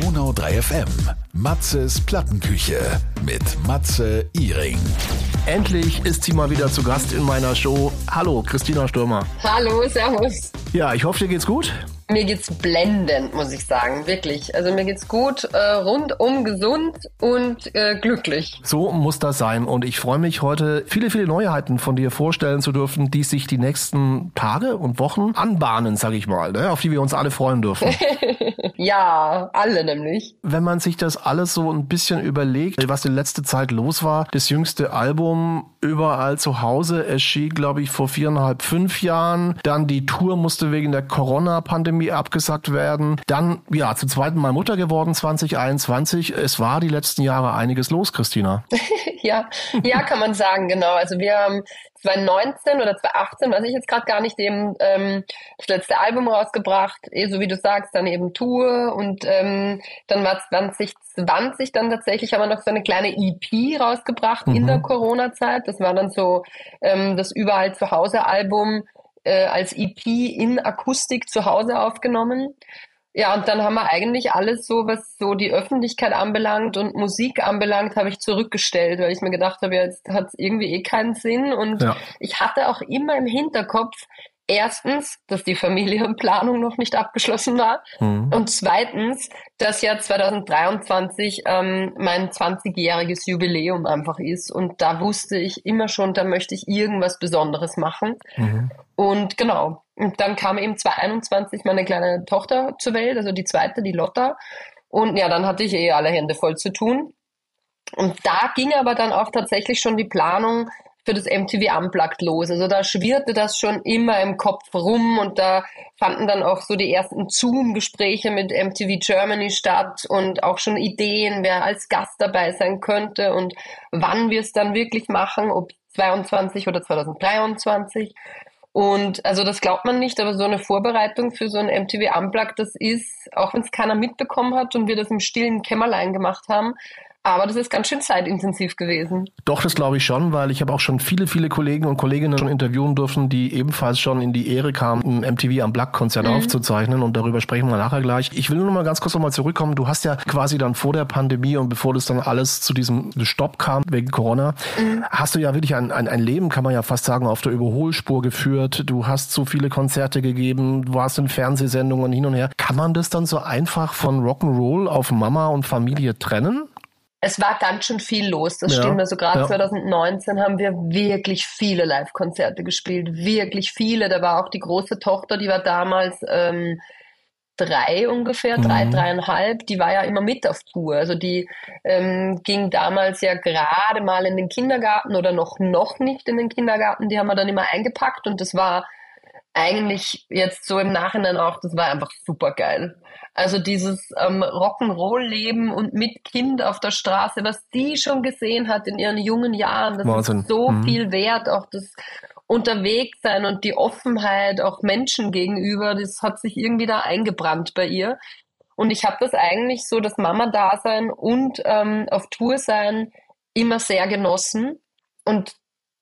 Donau 3 FM. Matzes Plattenküche mit Matze Iring. Endlich ist sie mal wieder zu Gast in meiner Show. Hallo, Christina Stürmer. Hallo, servus. Ja, ich hoffe, dir geht's gut. Mir geht's blendend, muss ich sagen, wirklich. Also mir geht's gut, äh, rundum gesund und äh, glücklich. So muss das sein und ich freue mich heute viele, viele Neuheiten von dir vorstellen zu dürfen, die sich die nächsten Tage und Wochen anbahnen, sage ich mal, ne? auf die wir uns alle freuen dürfen. ja, alle nämlich. Wenn man sich das alles so ein bisschen überlegt, was in letzter Zeit los war, das jüngste Album überall zu Hause erschien, glaube ich, vor viereinhalb, fünf Jahren. Dann die Tour musste wegen der Corona-Pandemie abgesagt werden. Dann, ja, zum zweiten Mal Mutter geworden 2021. Es war die letzten Jahre einiges los, Christina. ja, ja, kann man sagen, genau. Also wir haben 2019 oder 2018, weiß ich jetzt gerade gar nicht, eben ähm, das letzte Album rausgebracht, eh, so wie du sagst, dann eben Tour und ähm, dann war 2020 dann tatsächlich haben wir noch so eine kleine EP rausgebracht mhm. in der Corona-Zeit. Das war dann so ähm, das Überall zu Hause Album äh, als EP in Akustik zu Hause aufgenommen. Ja, und dann haben wir eigentlich alles so, was so die Öffentlichkeit anbelangt und Musik anbelangt, habe ich zurückgestellt, weil ich mir gedacht habe, jetzt hat es irgendwie eh keinen Sinn. Und ja. ich hatte auch immer im Hinterkopf, erstens, dass die Familienplanung noch nicht abgeschlossen war. Mhm. und zweitens, dass ja 2023 ähm, mein 20-jähriges Jubiläum einfach ist. Und da wusste ich immer schon, da möchte ich irgendwas Besonderes machen. Mhm. und genau, und dann kam eben 2021 meine kleine Tochter zur Welt, also die zweite, die Lotta. Und ja, dann hatte ich eh alle Hände voll zu tun. Und da ging aber dann auch tatsächlich schon die Planung für das MTV Unplugged los. Also da schwirrte das schon immer im Kopf rum und da fanden dann auch so die ersten Zoom-Gespräche mit MTV Germany statt und auch schon Ideen, wer als Gast dabei sein könnte und wann wir es dann wirklich machen, ob 22 oder 2023. Und also das glaubt man nicht, aber so eine Vorbereitung für so ein MTV Unplugged, das ist, auch wenn es keiner mitbekommen hat und wir das im stillen Kämmerlein gemacht haben, aber das ist ganz schön zeitintensiv gewesen. Doch, das glaube ich schon, weil ich habe auch schon viele, viele Kollegen und Kolleginnen schon interviewen dürfen, die ebenfalls schon in die Ehre kamen, ein MTV am Black-Konzert mhm. aufzuzeichnen und darüber sprechen wir nachher gleich. Ich will nur noch mal ganz kurz noch mal zurückkommen. Du hast ja quasi dann vor der Pandemie und bevor das dann alles zu diesem Stopp kam wegen Corona, mhm. hast du ja wirklich ein, ein, ein Leben, kann man ja fast sagen, auf der Überholspur geführt. Du hast so viele Konzerte gegeben, du warst in Fernsehsendungen hin und her. Kann man das dann so einfach von Rock'n'Roll auf Mama und Familie trennen? Es war ganz schön viel los, das ja, stimmt. Also gerade ja. 2019 haben wir wirklich viele Live-Konzerte gespielt, wirklich viele. Da war auch die große Tochter, die war damals ähm, drei ungefähr, drei, mhm. dreieinhalb, die war ja immer mit auf Tour. Also die ähm, ging damals ja gerade mal in den Kindergarten oder noch, noch nicht in den Kindergarten. Die haben wir dann immer eingepackt und das war eigentlich jetzt so im Nachhinein auch, das war einfach super geil. Also dieses ähm, Rock'n'Roll-Leben und mit Kind auf der Straße, was die schon gesehen hat in ihren jungen Jahren, das Wahnsinn. ist so mhm. viel wert, auch das Unterwegssein und die Offenheit auch Menschen gegenüber, das hat sich irgendwie da eingebrannt bei ihr. Und ich habe das eigentlich so, das Mama-Dasein und ähm, auf Tour sein immer sehr genossen. Und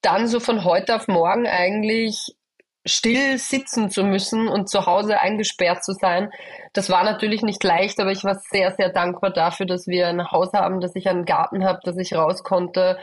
dann so von heute auf morgen eigentlich still sitzen zu müssen und zu Hause eingesperrt zu sein. Das war natürlich nicht leicht, aber ich war sehr, sehr dankbar dafür, dass wir ein Haus haben, dass ich einen Garten habe, dass ich raus konnte.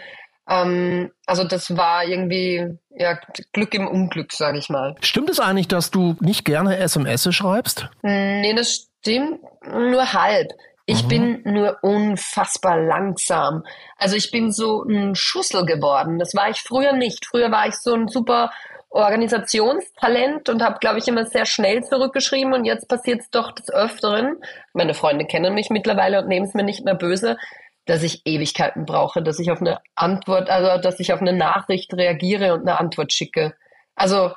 Ähm, also das war irgendwie ja, Glück im Unglück, sage ich mal. Stimmt es eigentlich, dass du nicht gerne SMS schreibst? Nee, das stimmt nur halb. Ich mhm. bin nur unfassbar langsam. Also ich bin so ein Schussel geworden. Das war ich früher nicht. Früher war ich so ein super Organisationstalent und habe, glaube ich, immer sehr schnell zurückgeschrieben und jetzt passiert es doch des Öfteren. Meine Freunde kennen mich mittlerweile und nehmen es mir nicht mehr böse, dass ich Ewigkeiten brauche, dass ich auf eine Antwort, also dass ich auf eine Nachricht reagiere und eine Antwort schicke. Also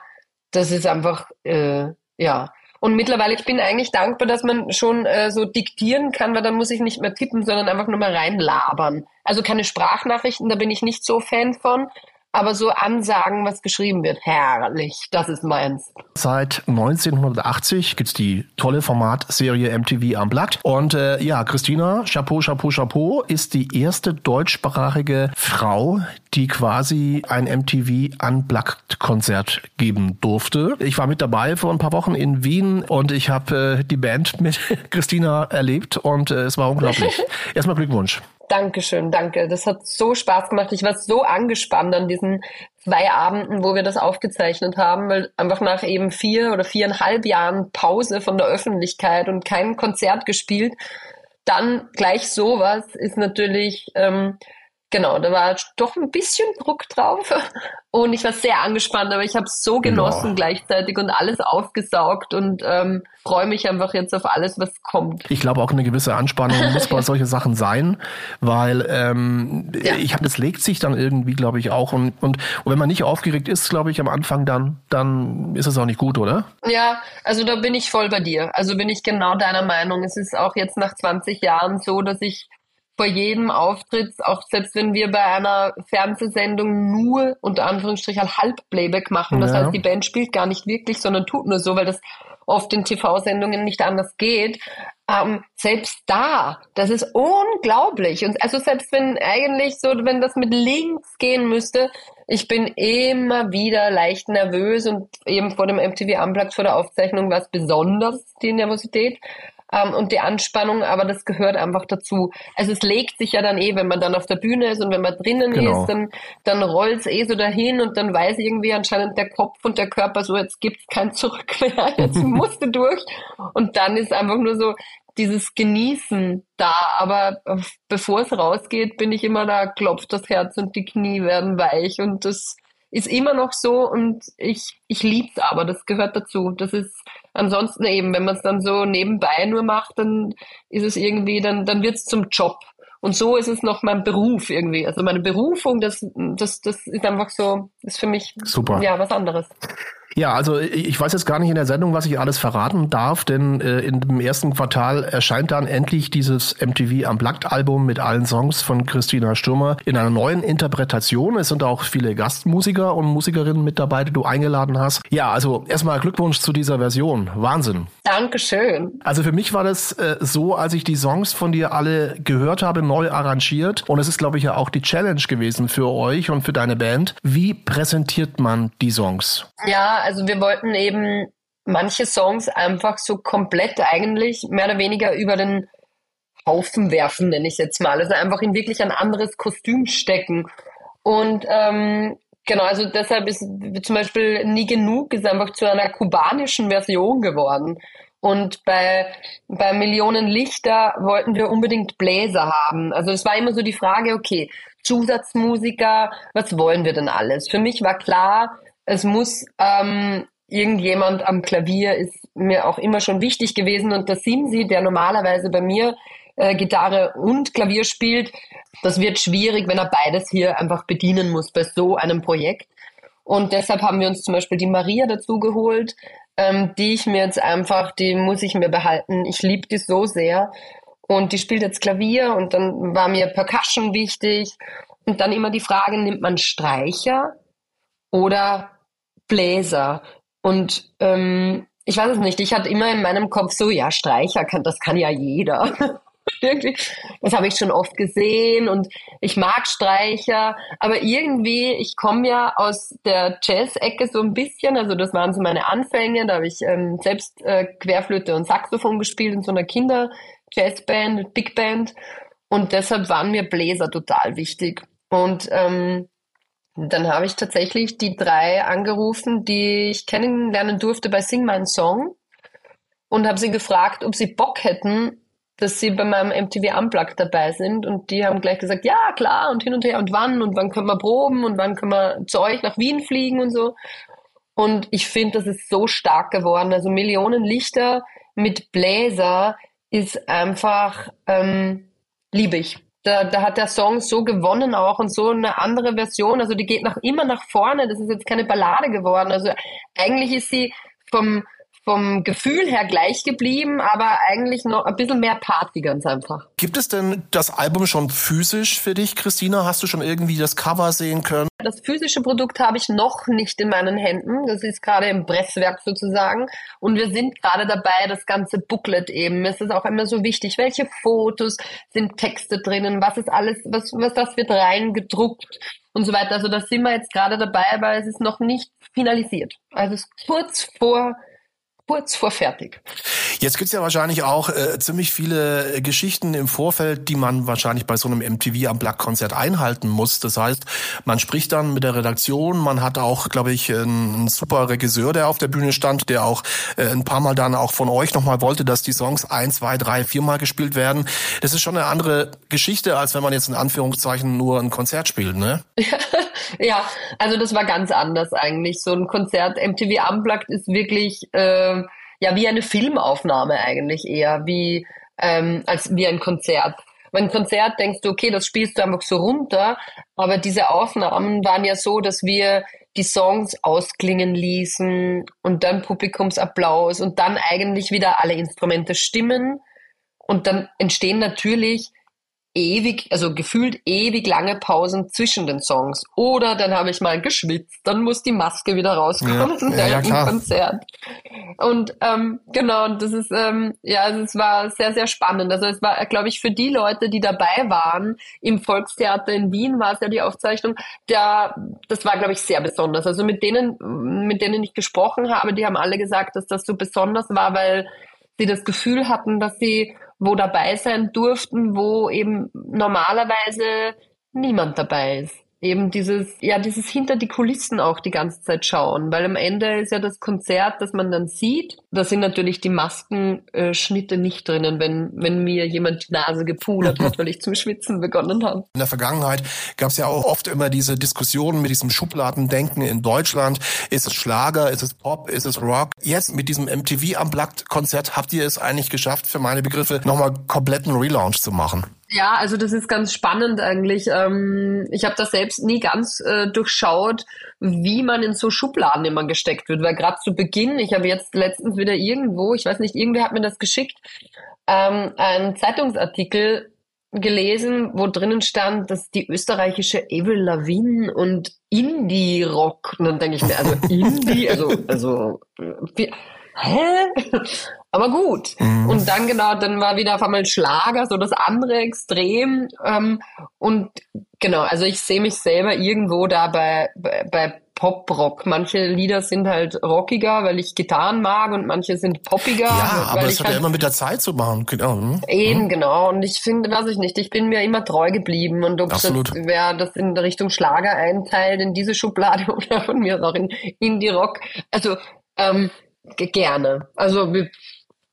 das ist einfach, äh, ja. Und mittlerweile, ich bin eigentlich dankbar, dass man schon äh, so diktieren kann, weil dann muss ich nicht mehr tippen, sondern einfach nur mal reinlabern. Also keine Sprachnachrichten, da bin ich nicht so Fan von aber so Ansagen, was geschrieben wird, herrlich, das ist meins. Seit 1980 gibt's die tolle Formatserie MTV Unplugged. Und äh, ja, Christina, Chapeau, Chapeau, Chapeau, ist die erste deutschsprachige Frau, die quasi ein MTV Unplugged-Konzert geben durfte. Ich war mit dabei vor ein paar Wochen in Wien und ich habe äh, die Band mit Christina erlebt und äh, es war unglaublich. Erstmal Glückwunsch. Dankeschön, danke. Das hat so Spaß gemacht. Ich war so angespannt an diesen zwei Abenden, wo wir das aufgezeichnet haben, weil einfach nach eben vier oder viereinhalb Jahren Pause von der Öffentlichkeit und kein Konzert gespielt, dann gleich sowas ist natürlich ähm, genau, da war doch ein bisschen Druck drauf und ich war sehr angespannt, aber ich habe es so genau. genossen genau. gleichzeitig und alles aufgesaugt und ähm, freue mich einfach jetzt auf alles, was kommt. Ich glaube auch eine gewisse Anspannung muss bei solchen Sachen sein, weil ähm, ja. ich habe, das legt sich dann irgendwie, glaube ich, auch und, und, und wenn man nicht aufgeregt ist, glaube ich, am Anfang dann, dann ist es auch nicht gut, oder? Ja, also da bin ich voll bei dir. Also bin ich genau deiner Meinung. Es ist auch jetzt nach 20 Jahren so, dass ich vor jedem Auftritt, auch selbst wenn wir bei einer Fernsehsendung nur unter Anführungsstrichen Halbplayback machen, das ja. heißt, die Band spielt gar nicht wirklich, sondern tut nur so, weil das oft in TV-Sendungen nicht anders geht. Ähm, selbst da, das ist unglaublich. Und also selbst wenn eigentlich so, wenn das mit links gehen müsste, ich bin immer wieder leicht nervös und eben vor dem MTV Unplugged vor der Aufzeichnung war es besonders die Nervosität ähm, und die Anspannung, aber das gehört einfach dazu. Also es legt sich ja dann eh, wenn man dann auf der Bühne ist und wenn man drinnen genau. ist, dann, dann rollt es eh so dahin und dann weiß irgendwie anscheinend der Kopf und der Körper so, jetzt gibt's kein Zurück mehr, jetzt musst du durch. Und dann ist einfach nur so, dieses Genießen da, aber bevor es rausgeht, bin ich immer da, klopft das Herz und die Knie werden weich und das ist immer noch so und ich, ich lieb's aber, das gehört dazu. Das ist ansonsten eben, wenn man es dann so nebenbei nur macht, dann ist es irgendwie, dann, dann wird's zum Job. Und so ist es noch mein Beruf irgendwie. Also meine Berufung, das, das, das ist einfach so, ist für mich Super. ja was anderes. Ja, also ich weiß jetzt gar nicht in der Sendung, was ich alles verraten darf, denn äh, in dem ersten Quartal erscheint dann endlich dieses MTV Unplugged Album mit allen Songs von Christina Stürmer in einer neuen Interpretation. Es sind auch viele Gastmusiker und Musikerinnen mit dabei, die du eingeladen hast. Ja, also erstmal Glückwunsch zu dieser Version. Wahnsinn. Dankeschön. Also für mich war das äh, so, als ich die Songs von dir alle gehört habe, neu arrangiert. Und es ist, glaube ich, ja auch die Challenge gewesen für euch und für deine Band. Wie präsentiert man die Songs? Ja, also wir wollten eben manche Songs einfach so komplett eigentlich mehr oder weniger über den Haufen werfen, nenne ich jetzt mal. Also einfach in wirklich ein anderes Kostüm stecken. Und ähm, genau, also deshalb ist zum Beispiel Nie Genug ist einfach zu einer kubanischen Version geworden. Und bei, bei Millionen Lichter wollten wir unbedingt Bläser haben. Also es war immer so die Frage, okay, Zusatzmusiker, was wollen wir denn alles? Für mich war klar, es muss ähm, irgendjemand am Klavier ist mir auch immer schon wichtig gewesen und das Simsi, der normalerweise bei mir äh, Gitarre und Klavier spielt, das wird schwierig, wenn er beides hier einfach bedienen muss bei so einem Projekt. Und deshalb haben wir uns zum Beispiel die Maria dazu geholt, ähm, die ich mir jetzt einfach, die muss ich mir behalten. Ich liebe die so sehr. Und die spielt jetzt Klavier und dann war mir Percussion wichtig. Und dann immer die Frage, nimmt man Streicher oder Bläser. Und ähm, ich weiß es nicht, ich hatte immer in meinem Kopf so, ja, Streicher kann, das kann ja jeder. Irgendwie, das habe ich schon oft gesehen und ich mag Streicher, aber irgendwie, ich komme ja aus der Jazz-Ecke so ein bisschen, also das waren so meine Anfänge, da habe ich ähm, selbst äh, Querflöte und Saxophon gespielt in so einer Kinder-Jazzband, Big Band und deshalb waren mir Bläser total wichtig. Und ähm, dann habe ich tatsächlich die drei angerufen, die ich kennenlernen durfte bei Sing My Song und habe sie gefragt, ob sie Bock hätten, dass sie bei meinem MTV Unplugged dabei sind und die haben gleich gesagt, ja klar und hin und her und wann und wann können wir proben und wann können wir zu euch nach Wien fliegen und so. Und ich finde, das ist so stark geworden. Also Millionen Lichter mit Bläser ist einfach ähm, liebe ich da, da hat der Song so gewonnen auch und so eine andere Version. Also die geht nach immer nach vorne. Das ist jetzt keine Ballade geworden. Also eigentlich ist sie vom vom Gefühl her gleich geblieben, aber eigentlich noch ein bisschen mehr Party ganz einfach. Gibt es denn das Album schon physisch für dich, Christina? Hast du schon irgendwie das Cover sehen können? Das physische Produkt habe ich noch nicht in meinen Händen. Das ist gerade im Presswerk sozusagen. Und wir sind gerade dabei, das ganze Booklet eben. Es ist auch immer so wichtig, welche Fotos sind Texte drinnen, was ist alles, was, was das wird reingedruckt und so weiter. Also da sind wir jetzt gerade dabei, aber es ist noch nicht finalisiert. Also es ist kurz vor kurz vor fertig. Jetzt gibt's ja wahrscheinlich auch äh, ziemlich viele Geschichten im Vorfeld, die man wahrscheinlich bei so einem MTV am Black-Konzert einhalten muss. Das heißt, man spricht dann mit der Redaktion, man hat auch, glaube ich, einen, einen, super Regisseur, der auf der Bühne stand, der auch äh, ein paar Mal dann auch von euch nochmal wollte, dass die Songs ein, zwei, drei, viermal gespielt werden. Das ist schon eine andere Geschichte, als wenn man jetzt in Anführungszeichen nur ein Konzert spielt, ne? ja, also das war ganz anders eigentlich. So ein Konzert MTV Unplugged ist wirklich äh, ja wie eine Filmaufnahme eigentlich eher, wie ähm, als wie ein Konzert. Beim Konzert denkst du, okay, das spielst du einfach so runter, aber diese Aufnahmen waren ja so, dass wir die Songs ausklingen ließen und dann Publikumsapplaus und dann eigentlich wieder alle Instrumente stimmen und dann entstehen natürlich ewig, also gefühlt ewig lange Pausen zwischen den Songs. Oder dann habe ich mal geschwitzt, dann muss die Maske wieder rauskommen ja, ja, ja, im Konzert. Und ähm, genau, das ist ähm, ja, also es war sehr sehr spannend. Also es war, glaube ich, für die Leute, die dabei waren im Volkstheater in Wien war es ja die Aufzeichnung. Da, das war, glaube ich, sehr besonders. Also mit denen, mit denen ich gesprochen habe, die haben alle gesagt, dass das so besonders war, weil sie das Gefühl hatten, dass sie wo dabei sein durften, wo eben normalerweise niemand dabei ist eben dieses, ja, dieses hinter die Kulissen auch die ganze Zeit schauen, weil am Ende ist ja das Konzert, das man dann sieht, da sind natürlich die Maskenschnitte nicht drinnen, wenn, wenn mir jemand die Nase gepudert hat, weil ich zum Schwitzen begonnen habe. In der Vergangenheit gab es ja auch oft immer diese Diskussionen mit diesem Schubladendenken in Deutschland. Ist es Schlager, ist es Pop, ist es Rock? Jetzt mit diesem MTV Unplugged Konzert habt ihr es eigentlich geschafft, für meine Begriffe nochmal kompletten Relaunch zu machen. Ja, also das ist ganz spannend eigentlich. Ähm, ich habe das selbst nie ganz äh, durchschaut, wie man in so Schubladen immer gesteckt wird. Weil gerade zu Beginn, ich habe jetzt letztens wieder irgendwo, ich weiß nicht, irgendwer hat mir das geschickt, ähm, einen Zeitungsartikel gelesen, wo drinnen stand, dass die österreichische Avril Lavigne und Indie-Rock, und dann denke ich mir, also Indie, also, also, wie, hä? Aber gut. Mhm. Und dann genau, dann war wieder auf einmal Schlager, so das andere Extrem. Ähm, und genau, also ich sehe mich selber irgendwo da bei, bei, bei Pop-Rock. Manche Lieder sind halt rockiger, weil ich Gitarren mag und manche sind poppiger. Ja, aber das hat halt ja immer mit der Zeit zu machen. Genau. Mhm. Eben, genau. Und ich finde, weiß ich nicht, ich bin mir immer treu geblieben. Und ob Absolut. das, wer das in Richtung Schlager einteilt, in diese Schublade oder von mir auch in Indie-Rock, also ähm, gerne. Also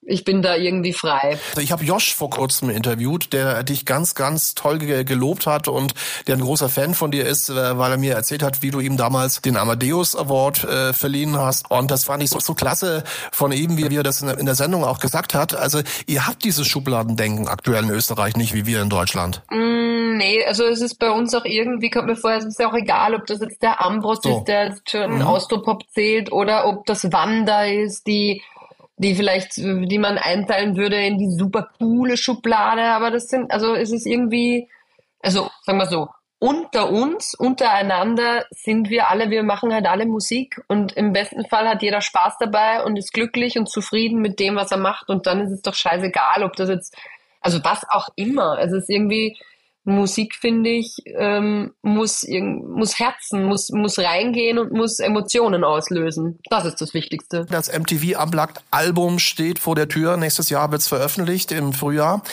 ich bin da irgendwie frei. Ich habe Josh vor kurzem interviewt, der dich ganz, ganz toll gelobt hat und der ein großer Fan von dir ist, äh, weil er mir erzählt hat, wie du ihm damals den Amadeus Award äh, verliehen hast. Und das fand ich so, so klasse von ihm, wie er das in der Sendung auch gesagt hat. Also ihr habt dieses Schubladendenken aktuell in Österreich nicht wie wir in Deutschland. Mm, nee, also es ist bei uns auch irgendwie, kommt mir vor, es ist ja auch egal, ob das jetzt der Ambros so. ist, der schon mhm. Austropop zählt oder ob das Wanda ist, die die vielleicht, die man einteilen würde in die super coole Schublade, aber das sind, also es ist irgendwie, also sagen wir so, unter uns, untereinander sind wir alle, wir machen halt alle Musik und im besten Fall hat jeder Spaß dabei und ist glücklich und zufrieden mit dem, was er macht und dann ist es doch scheißegal, ob das jetzt, also was auch immer, es ist irgendwie, Musik, finde ich, ähm, muss, muss Herzen, muss, muss reingehen und muss Emotionen auslösen. Das ist das Wichtigste. Das MTV Unplugged Album steht vor der Tür. Nächstes Jahr wird's veröffentlicht im Frühjahr.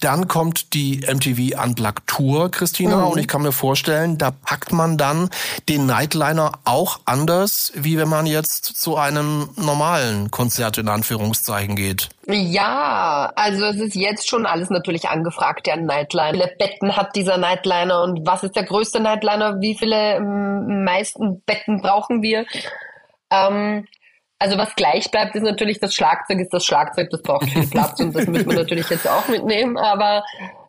Dann kommt die MTV Unplugged Tour, Christina. Mhm. Und ich kann mir vorstellen, da packt man dann den Nightliner auch anders, wie wenn man jetzt zu einem normalen Konzert in Anführungszeichen geht. Ja, also es ist jetzt schon alles natürlich angefragt, der Nightliner. Wie viele Betten hat dieser Nightliner und was ist der größte Nightliner? Wie viele ähm, meisten Betten brauchen wir? Ähm, also was gleich bleibt, ist natürlich das Schlagzeug, ist das Schlagzeug, das braucht viel Platz und das müssen wir natürlich jetzt auch mitnehmen, aber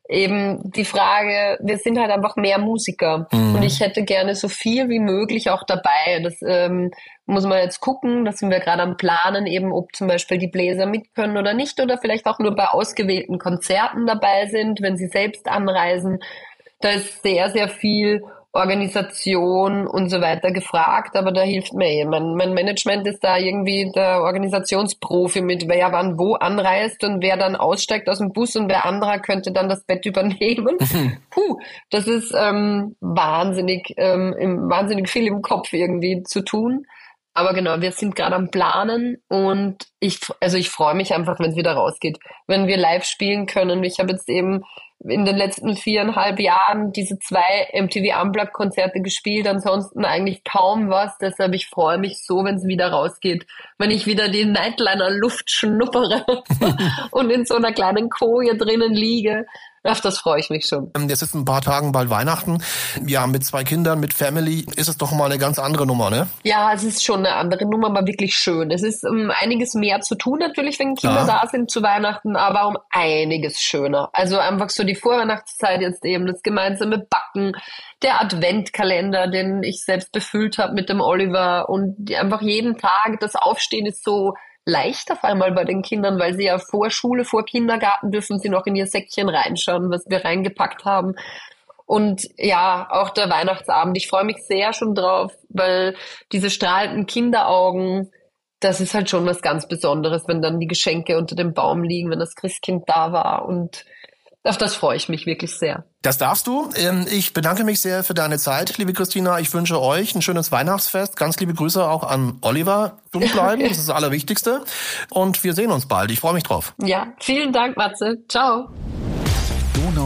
eben die Frage, wir sind halt einfach mehr Musiker mhm. und ich hätte gerne so viel wie möglich auch dabei. Das ähm, muss man jetzt gucken, da sind wir gerade am Planen, eben ob zum Beispiel die Bläser mit können oder nicht oder vielleicht auch nur bei ausgewählten Konzerten dabei sind, wenn sie selbst anreisen. Da ist sehr, sehr viel Organisation und so weiter gefragt, aber da hilft mir eh. Mein, mein Management ist da irgendwie der Organisationsprofi mit, wer wann wo anreist und wer dann aussteigt aus dem Bus und wer anderer könnte dann das Bett übernehmen. Puh, das ist ähm, wahnsinnig, ähm, im, wahnsinnig viel im Kopf irgendwie zu tun. Aber genau, wir sind gerade am Planen und ich, also ich freue mich einfach, wenn es wieder rausgeht, wenn wir live spielen können. Ich habe jetzt eben in den letzten viereinhalb Jahren diese zwei MTV Unplugged Konzerte gespielt, ansonsten eigentlich kaum was. Deshalb ich freue mich so, wenn es wieder rausgeht, wenn ich wieder die Nightliner Luft schnuppere und in so einer kleinen Koje drinnen liege auf das freue ich mich schon. Ähm, jetzt ist ein paar Tagen bald Weihnachten. Ja, mit zwei Kindern, mit Family ist es doch mal eine ganz andere Nummer, ne? Ja, es ist schon eine andere Nummer, aber wirklich schön. Es ist um einiges mehr zu tun natürlich, wenn Kinder ja. da sind zu Weihnachten, aber um einiges schöner. Also einfach so die Vorweihnachtszeit jetzt eben, das gemeinsame Backen, der Adventkalender, den ich selbst befüllt habe mit dem Oliver und einfach jeden Tag das Aufstehen ist so leicht auf einmal bei den Kindern, weil sie ja vor Schule, vor Kindergarten dürfen sie noch in ihr Säckchen reinschauen, was wir reingepackt haben. Und ja, auch der Weihnachtsabend. Ich freue mich sehr schon drauf, weil diese strahlenden Kinderaugen, das ist halt schon was ganz Besonderes, wenn dann die Geschenke unter dem Baum liegen, wenn das Christkind da war und auf das freue ich mich wirklich sehr. Das darfst du. Ähm, ich bedanke mich sehr für deine Zeit, liebe Christina. Ich wünsche euch ein schönes Weihnachtsfest. Ganz liebe Grüße auch an Oliver. Gesund bleiben, das ist das Allerwichtigste. Und wir sehen uns bald. Ich freue mich drauf. Ja, vielen Dank, Matze. Ciao.